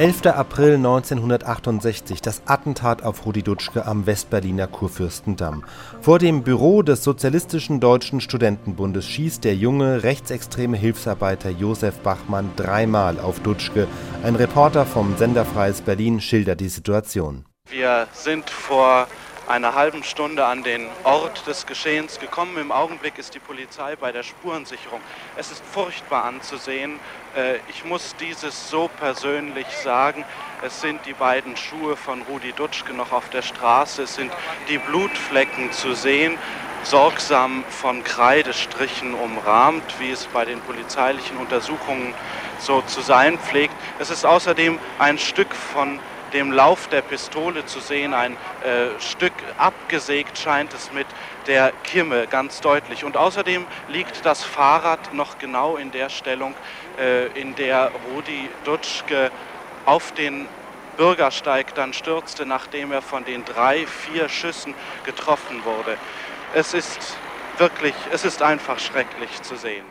11. April 1968, das Attentat auf Rudi Dutschke am Westberliner Kurfürstendamm. Vor dem Büro des Sozialistischen Deutschen Studentenbundes schießt der junge, rechtsextreme Hilfsarbeiter Josef Bachmann dreimal auf Dutschke. Ein Reporter vom Sender Freies Berlin schildert die Situation. Wir sind vor einer halben Stunde an den Ort des Geschehens gekommen. Im Augenblick ist die Polizei bei der Spurensicherung. Es ist furchtbar anzusehen. Äh, ich muss dieses so persönlich sagen. Es sind die beiden Schuhe von Rudi Dutschke noch auf der Straße. Es sind die Blutflecken zu sehen sorgsam von Kreidestrichen umrahmt, wie es bei den polizeilichen Untersuchungen so zu sein pflegt. Es ist außerdem ein Stück von dem Lauf der Pistole zu sehen. Ein äh, Stück abgesägt scheint es mit der Kimme ganz deutlich. Und außerdem liegt das Fahrrad noch genau in der Stellung, äh, in der Rudi Dutschke auf den Bürgersteig dann stürzte, nachdem er von den drei, vier Schüssen getroffen wurde. Es ist wirklich, es ist einfach schrecklich zu sehen.